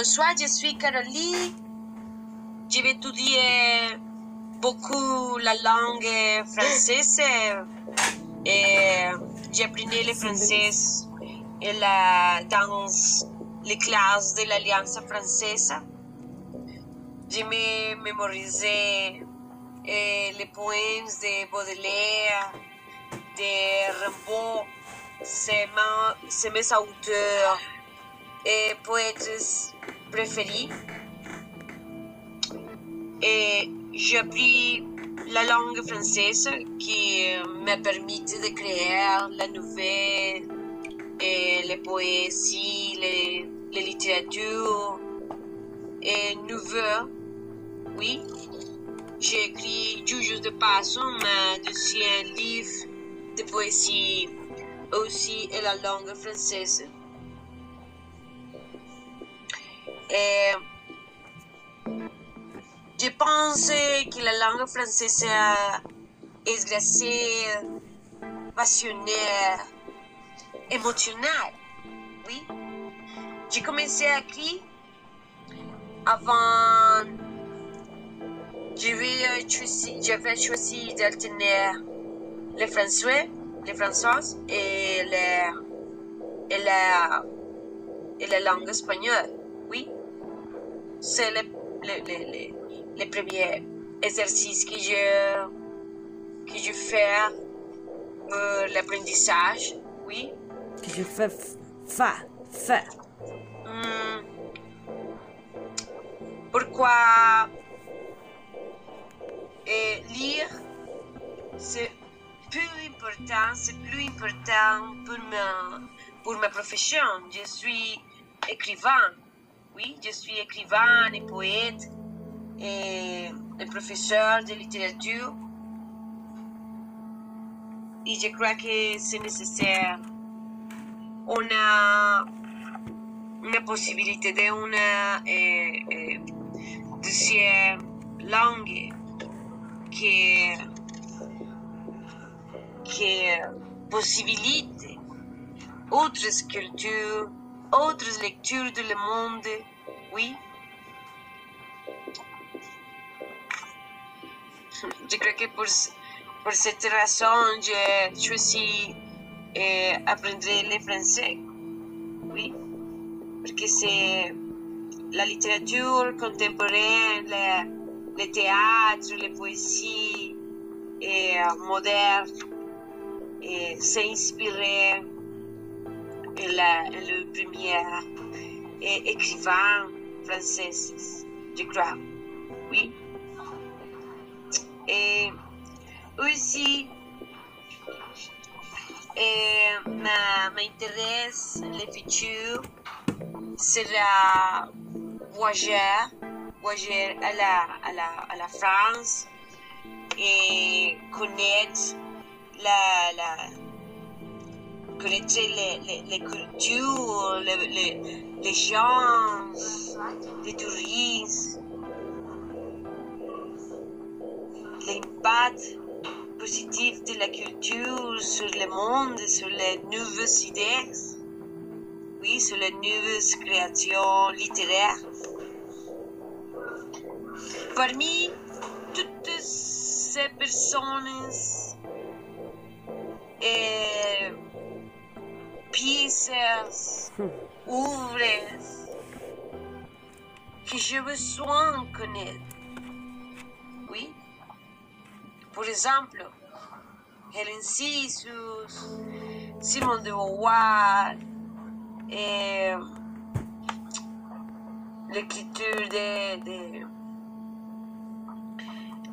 bonsoir, je suis Caroline. Je vais étudier beaucoup la langue française et j'apprenais le français et la, dans les classes de l'Alliance française. Je me mémorisais eh, les poèmes de Baudelaire, de Rimbaud, c'est mes auteurs et poètes préférés. Et j'ai appris la langue française qui m'a permis de créer la nouvelle, et les poésies, les, les littératures et nouvelles. Oui, j'ai écrit Juju de Passo, ma deuxième livre de poésie aussi en la langue française. Et je pense que la langue française est gracieuse, passionnelle, émotionnelle. Oui. J'ai commencé à écrire avant. J'avais choisi, choisi d'alterner le français, le français et, et, et la langue espagnole. C'est le, le, le, le, le premier exercice que je, que je fais pour l'apprentissage. Oui. Que je fais fa, fa. Hmm. Pourquoi eh, lire, c'est plus important, c'est plus important pour ma, pour ma profession. Je suis écrivain, oui, je suis écrivain et poète et, et professeur de littérature. Et je crois que c'est nécessaire. On a una possibilité d'une eh, eh, deuxième langue qui, qui possibilite autres cultures, autres lectures du monde, oui. Je crois que pour, pour cette raison, j'ai choisi eh, apprendre le français, oui. Parce que c'est la littérature contemporaine, le, le théâtre, les poésies et, euh, modernes, et la, le premier euh, écrivain français, je crois. Oui. Et aussi, et ma- m'intéresse le futur sera voyager, voyager à la, à la, à la France et connaître la connaître les, les, les cultures, les, gens, les touristes, l'impact positif de la culture sur le monde, sur les nouvelles idées oui, sur les nouvelles créations littéraires. Parmi toutes ces personnes et pièces, œuvres que j'ai besoin de connaître. Oui? Por exemple, Helen Sisus, Simone de Beauvoir, et l'écriture de, de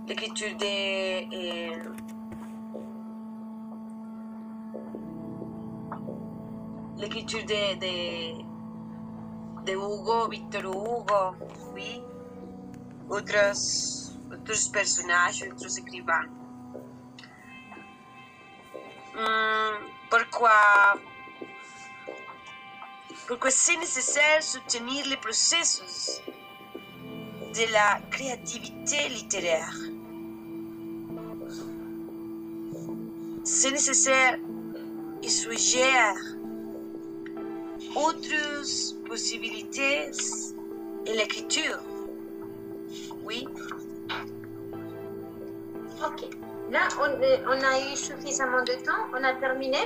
l'écriture de eh, l'écriture de, de de Hugo, Victor Hugo, oui, otros, otros personajes, otros écrivains. Hmm, pourquoi Pourquoi c'est nécessaire soutenir les processus de la créativité littéraire. C'est nécessaire de suggérer autres possibilités Et l'écriture. Oui. Ok. Là, on a eu suffisamment de temps. On a terminé.